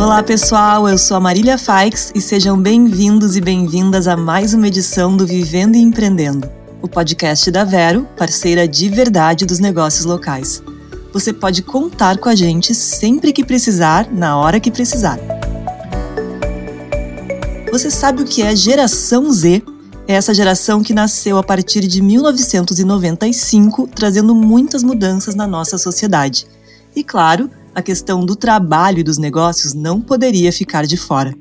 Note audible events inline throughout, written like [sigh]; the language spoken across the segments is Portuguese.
Olá pessoal, eu sou a Marília Faix e sejam bem-vindos e bem-vindas a mais uma edição do Vivendo e Empreendendo, o podcast da Vero, parceira de verdade dos negócios locais. Você pode contar com a gente sempre que precisar, na hora que precisar. Você sabe o que é geração Z? É essa geração que nasceu a partir de 1995, trazendo muitas mudanças na nossa sociedade. E claro, a questão do trabalho e dos negócios não poderia ficar de fora.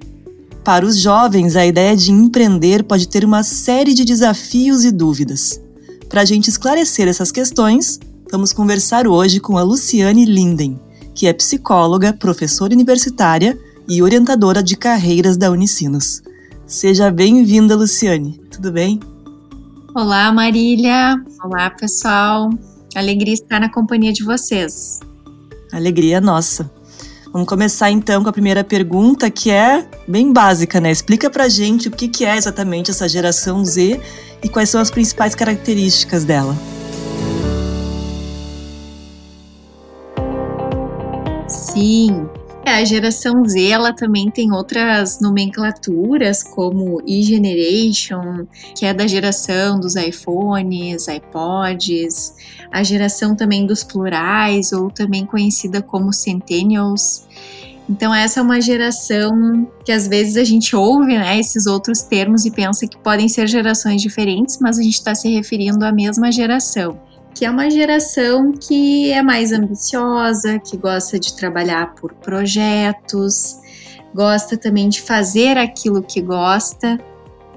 Para os jovens, a ideia de empreender pode ter uma série de desafios e dúvidas. Para a gente esclarecer essas questões, vamos conversar hoje com a Luciane Linden, que é psicóloga, professora universitária e orientadora de carreiras da Unicinos. Seja bem-vinda, Luciane. Tudo bem? Olá, Marília. Olá, pessoal. Alegria estar na companhia de vocês. Alegria nossa. Vamos começar então com a primeira pergunta, que é bem básica, né? Explica pra gente o que é exatamente essa geração Z e quais são as principais características dela. Sim, a geração Z ela também tem outras nomenclaturas, como e-generation, que é da geração dos iPhones, iPods, a geração também dos plurais, ou também conhecida como centennials. Então essa é uma geração que às vezes a gente ouve, né, esses outros termos e pensa que podem ser gerações diferentes, mas a gente está se referindo à mesma geração que é uma geração que é mais ambiciosa, que gosta de trabalhar por projetos, gosta também de fazer aquilo que gosta,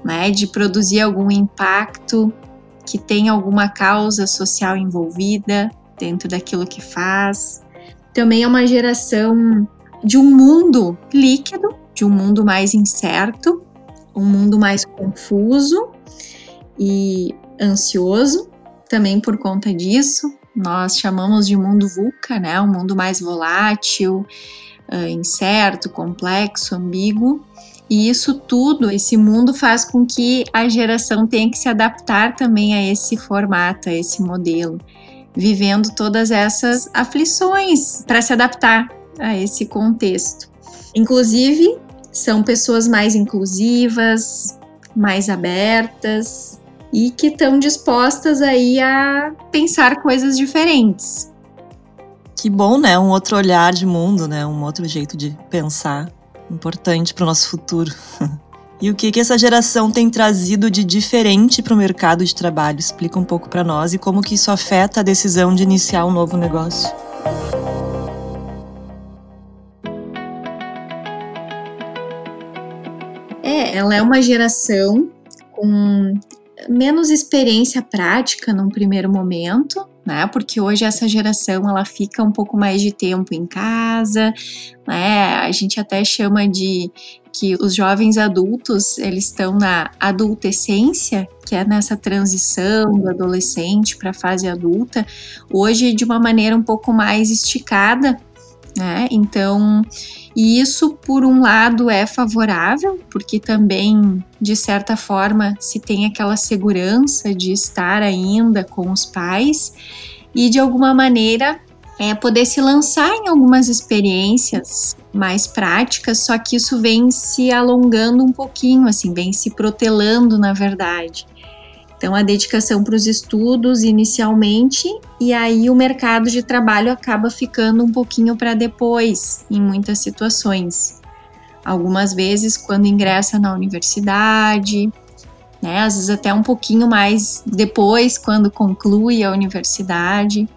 né, de produzir algum impacto, que tem alguma causa social envolvida dentro daquilo que faz. Também é uma geração de um mundo líquido, de um mundo mais incerto, um mundo mais confuso e ansioso também por conta disso. Nós chamamos de mundo VUCA, né? Um mundo mais volátil, uh, incerto, complexo, ambíguo. E isso tudo, esse mundo faz com que a geração tenha que se adaptar também a esse formato, a esse modelo, vivendo todas essas aflições para se adaptar a esse contexto. Inclusive, são pessoas mais inclusivas, mais abertas, e que estão dispostas aí a pensar coisas diferentes. Que bom, né? Um outro olhar de mundo, né? Um outro jeito de pensar, importante para o nosso futuro. [laughs] e o que que essa geração tem trazido de diferente para o mercado de trabalho? Explica um pouco para nós e como que isso afeta a decisão de iniciar um novo negócio. É, ela é uma geração com menos experiência prática num primeiro momento, né? Porque hoje essa geração ela fica um pouco mais de tempo em casa, né? A gente até chama de que os jovens adultos eles estão na adultescência, que é nessa transição do adolescente para a fase adulta, hoje de uma maneira um pouco mais esticada, né? Então, isso por um lado é favorável, porque também de certa forma se tem aquela segurança de estar ainda com os pais e de alguma maneira é poder se lançar em algumas experiências mais práticas, só que isso vem se alongando um pouquinho, assim, vem se protelando na verdade. Então, a dedicação para os estudos inicialmente, e aí o mercado de trabalho acaba ficando um pouquinho para depois, em muitas situações. Algumas vezes, quando ingressa na universidade, né, às vezes até um pouquinho mais depois, quando conclui a universidade.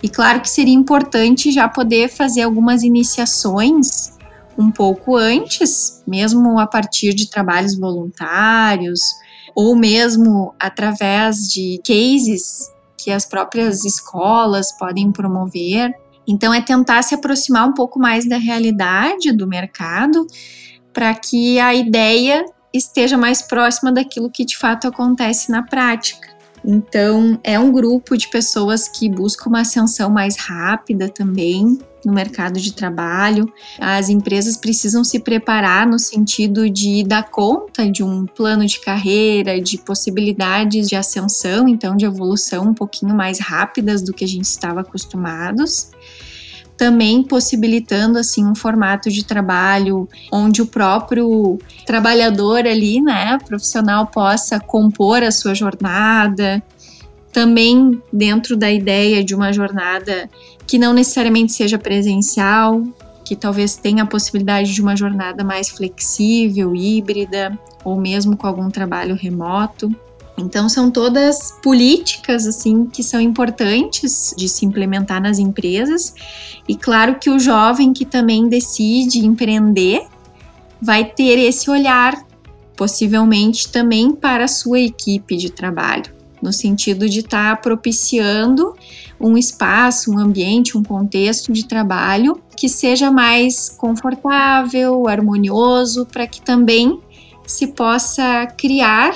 E claro que seria importante já poder fazer algumas iniciações um pouco antes, mesmo a partir de trabalhos voluntários, ou mesmo através de cases que as próprias escolas podem promover. Então, é tentar se aproximar um pouco mais da realidade do mercado para que a ideia esteja mais próxima daquilo que de fato acontece na prática. Então, é um grupo de pessoas que busca uma ascensão mais rápida também no mercado de trabalho. As empresas precisam se preparar no sentido de dar conta de um plano de carreira, de possibilidades de ascensão, então de evolução um pouquinho mais rápidas do que a gente estava acostumados. Também possibilitando assim um formato de trabalho onde o próprio trabalhador ali, né, profissional possa compor a sua jornada, também dentro da ideia de uma jornada que não necessariamente seja presencial, que talvez tenha a possibilidade de uma jornada mais flexível, híbrida, ou mesmo com algum trabalho remoto. Então são todas políticas assim que são importantes de se implementar nas empresas. E claro que o jovem que também decide empreender vai ter esse olhar possivelmente também para a sua equipe de trabalho, no sentido de estar tá propiciando um espaço, um ambiente, um contexto de trabalho que seja mais confortável, harmonioso, para que também se possa criar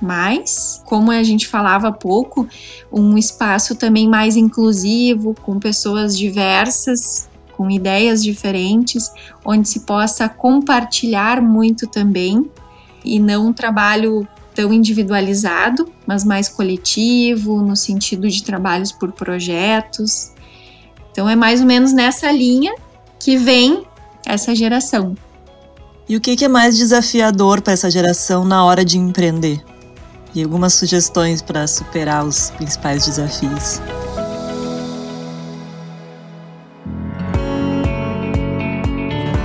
mais, como a gente falava há pouco, um espaço também mais inclusivo, com pessoas diversas, com ideias diferentes, onde se possa compartilhar muito também e não um trabalho tão individualizado, mas mais coletivo, no sentido de trabalhos por projetos. Então é mais ou menos nessa linha que vem essa geração. E o que é mais desafiador para essa geração na hora de empreender? E algumas sugestões para superar os principais desafios.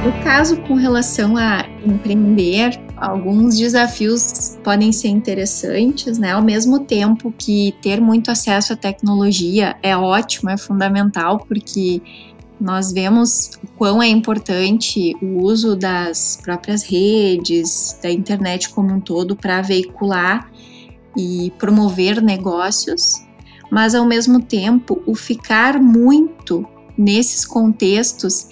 No caso com relação a empreender, alguns desafios podem ser interessantes, né? Ao mesmo tempo que ter muito acesso à tecnologia é ótimo, é fundamental, porque nós vemos o quão é importante o uso das próprias redes, da internet como um todo para veicular e promover negócios, mas ao mesmo tempo o ficar muito nesses contextos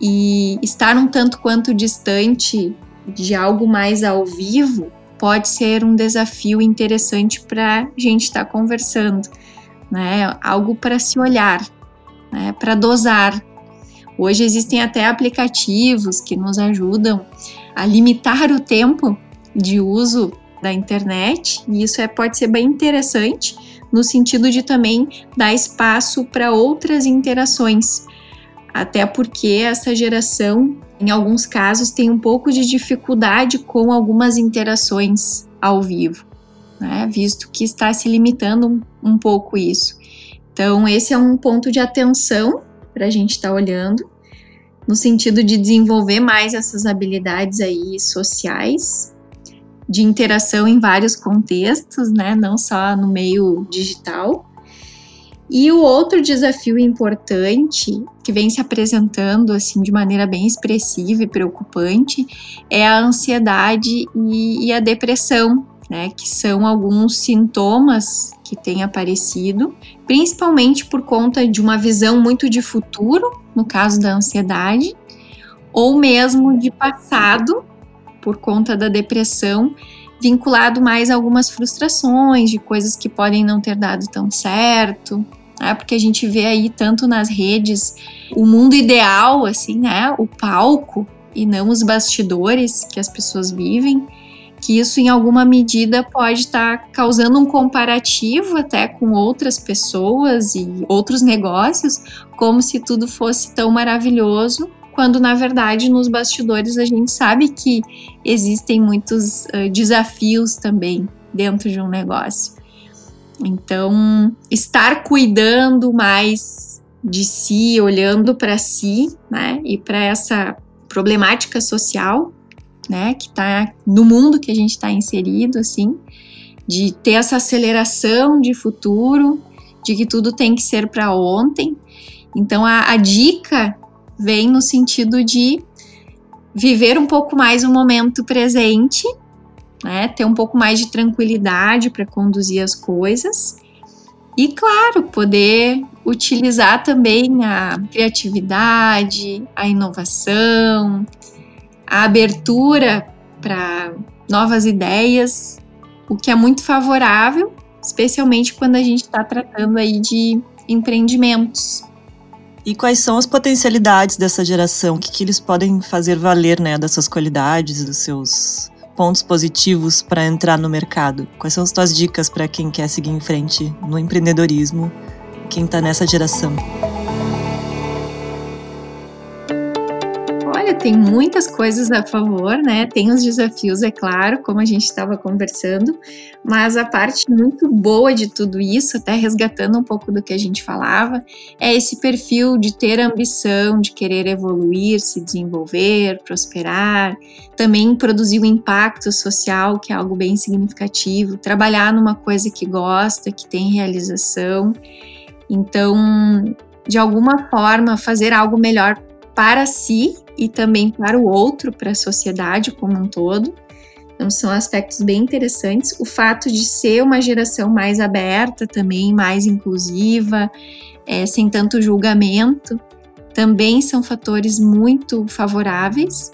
e estar um tanto quanto distante de algo mais ao vivo pode ser um desafio interessante para a gente estar tá conversando, né? Algo para se olhar, né? Para dosar. Hoje existem até aplicativos que nos ajudam a limitar o tempo de uso da internet, e isso é, pode ser bem interessante no sentido de também dar espaço para outras interações. Até porque essa geração, em alguns casos, tem um pouco de dificuldade com algumas interações ao vivo, né? visto que está se limitando um, um pouco isso. Então, esse é um ponto de atenção para a gente estar tá olhando, no sentido de desenvolver mais essas habilidades aí sociais de interação em vários contextos, né? Não só no meio digital. E o outro desafio importante que vem se apresentando assim de maneira bem expressiva e preocupante é a ansiedade e, e a depressão, né? Que são alguns sintomas que têm aparecido, principalmente por conta de uma visão muito de futuro, no caso da ansiedade, ou mesmo de passado, por conta da depressão, vinculado mais a algumas frustrações de coisas que podem não ter dado tão certo, né? Porque a gente vê aí tanto nas redes o mundo ideal, assim, né? O palco e não os bastidores que as pessoas vivem, que isso em alguma medida pode estar tá causando um comparativo até com outras pessoas e outros negócios, como se tudo fosse tão maravilhoso quando na verdade nos bastidores a gente sabe que existem muitos uh, desafios também dentro de um negócio. Então, estar cuidando mais de si, olhando para si, né, e para essa problemática social, né, que está no mundo que a gente está inserido, assim, de ter essa aceleração de futuro, de que tudo tem que ser para ontem. Então, a, a dica vem no sentido de viver um pouco mais o momento presente, né? Ter um pouco mais de tranquilidade para conduzir as coisas. E claro, poder utilizar também a criatividade, a inovação, a abertura para novas ideias, o que é muito favorável, especialmente quando a gente está tratando aí de empreendimentos. E quais são as potencialidades dessa geração? O que, que eles podem fazer valer, né, das suas qualidades, dos seus pontos positivos para entrar no mercado? Quais são as tuas dicas para quem quer seguir em frente no empreendedorismo, quem está nessa geração? Tem muitas coisas a favor, né? Tem os desafios, é claro, como a gente estava conversando, mas a parte muito boa de tudo isso, até resgatando um pouco do que a gente falava, é esse perfil de ter ambição, de querer evoluir, se desenvolver, prosperar, também produzir um impacto social, que é algo bem significativo, trabalhar numa coisa que gosta, que tem realização. Então, de alguma forma, fazer algo melhor para si e também para o outro, para a sociedade como um todo. Então, são aspectos bem interessantes. O fato de ser uma geração mais aberta também, mais inclusiva, é, sem tanto julgamento, também são fatores muito favoráveis.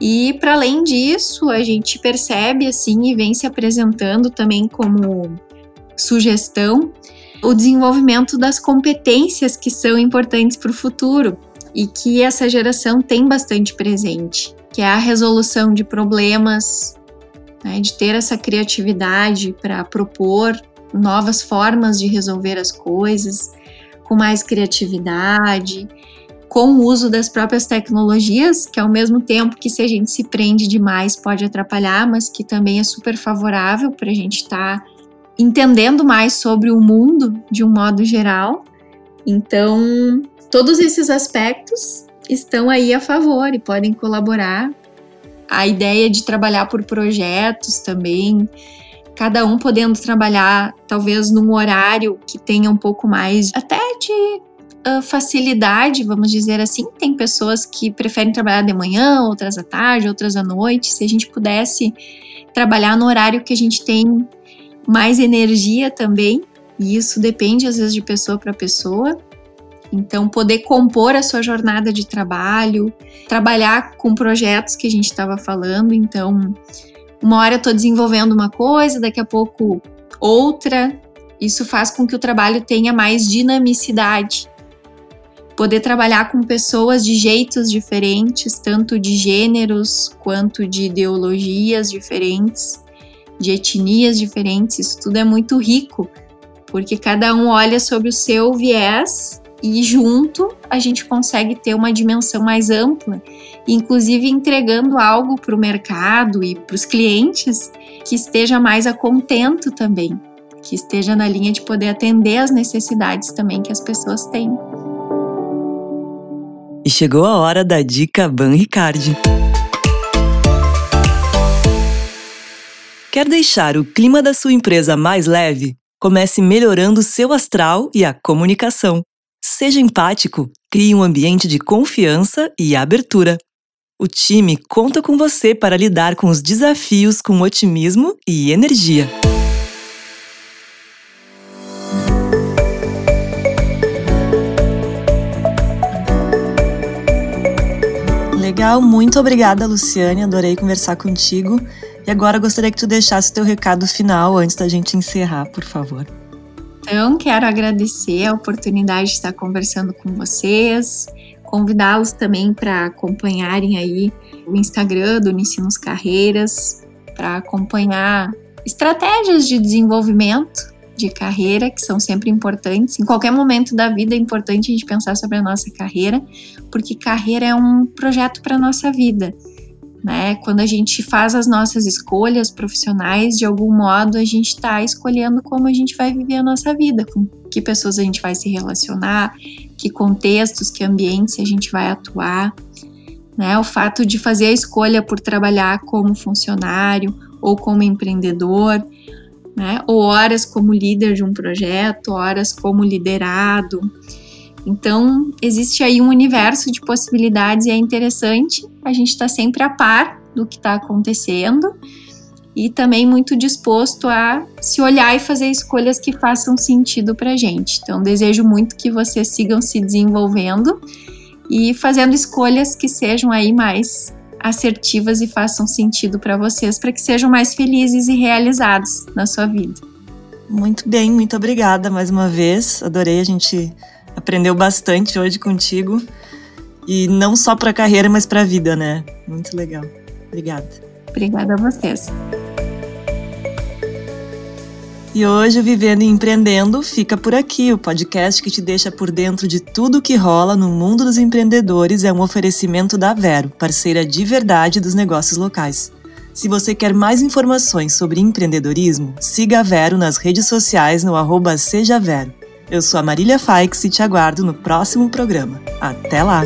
E para além disso, a gente percebe assim e vem se apresentando também como sugestão o desenvolvimento das competências que são importantes para o futuro e que essa geração tem bastante presente, que é a resolução de problemas, né, de ter essa criatividade para propor novas formas de resolver as coisas, com mais criatividade, com o uso das próprias tecnologias, que ao mesmo tempo que se a gente se prende demais pode atrapalhar, mas que também é super favorável para a gente estar tá entendendo mais sobre o mundo de um modo geral. Então, Todos esses aspectos estão aí a favor e podem colaborar. A ideia de trabalhar por projetos também, cada um podendo trabalhar talvez num horário que tenha um pouco mais até de uh, facilidade, vamos dizer assim. Tem pessoas que preferem trabalhar de manhã, outras à tarde, outras à noite. Se a gente pudesse trabalhar no horário que a gente tem mais energia também, e isso depende às vezes de pessoa para pessoa. Então, poder compor a sua jornada de trabalho, trabalhar com projetos que a gente estava falando. Então, uma hora eu estou desenvolvendo uma coisa, daqui a pouco outra. Isso faz com que o trabalho tenha mais dinamicidade. Poder trabalhar com pessoas de jeitos diferentes, tanto de gêneros quanto de ideologias diferentes, de etnias diferentes, isso tudo é muito rico, porque cada um olha sobre o seu viés e junto a gente consegue ter uma dimensão mais ampla, inclusive entregando algo para o mercado e para os clientes que esteja mais a contento também, que esteja na linha de poder atender as necessidades também que as pessoas têm. E chegou a hora da dica Ban Ricard. Quer deixar o clima da sua empresa mais leve? Comece melhorando seu astral e a comunicação. Seja empático, crie um ambiente de confiança e abertura. O time conta com você para lidar com os desafios com otimismo e energia. Legal, muito obrigada, Luciane. Adorei conversar contigo. E agora gostaria que tu deixasse teu recado final antes da gente encerrar, por favor. Então, quero agradecer a oportunidade de estar conversando com vocês, convidá-los também para acompanharem aí o Instagram do Ensinos Carreiras, para acompanhar estratégias de desenvolvimento de carreira que são sempre importantes. Em qualquer momento da vida é importante a gente pensar sobre a nossa carreira, porque carreira é um projeto para a nossa vida né? Quando a gente faz as nossas escolhas profissionais, de algum modo a gente está escolhendo como a gente vai viver a nossa vida, com que pessoas a gente vai se relacionar, que contextos, que ambientes a gente vai atuar. Né? O fato de fazer a escolha por trabalhar como funcionário ou como empreendedor, né? ou horas como líder de um projeto, horas como liderado. Então, existe aí um universo de possibilidades e é interessante a gente estar tá sempre a par do que está acontecendo e também muito disposto a se olhar e fazer escolhas que façam sentido para a gente. Então, desejo muito que vocês sigam se desenvolvendo e fazendo escolhas que sejam aí mais assertivas e façam sentido para vocês, para que sejam mais felizes e realizados na sua vida. Muito bem, muito obrigada mais uma vez. Adorei a gente aprendeu bastante hoje contigo. E não só para a carreira, mas para a vida, né? Muito legal. Obrigada. Obrigada a vocês. E hoje o Vivendo e Empreendendo fica por aqui. O podcast que te deixa por dentro de tudo que rola no mundo dos empreendedores é um oferecimento da Vero, parceira de verdade dos negócios locais. Se você quer mais informações sobre empreendedorismo, siga a Vero nas redes sociais no arroba Seja Vero. Eu sou a Marília Faix e te aguardo no próximo programa. Até lá!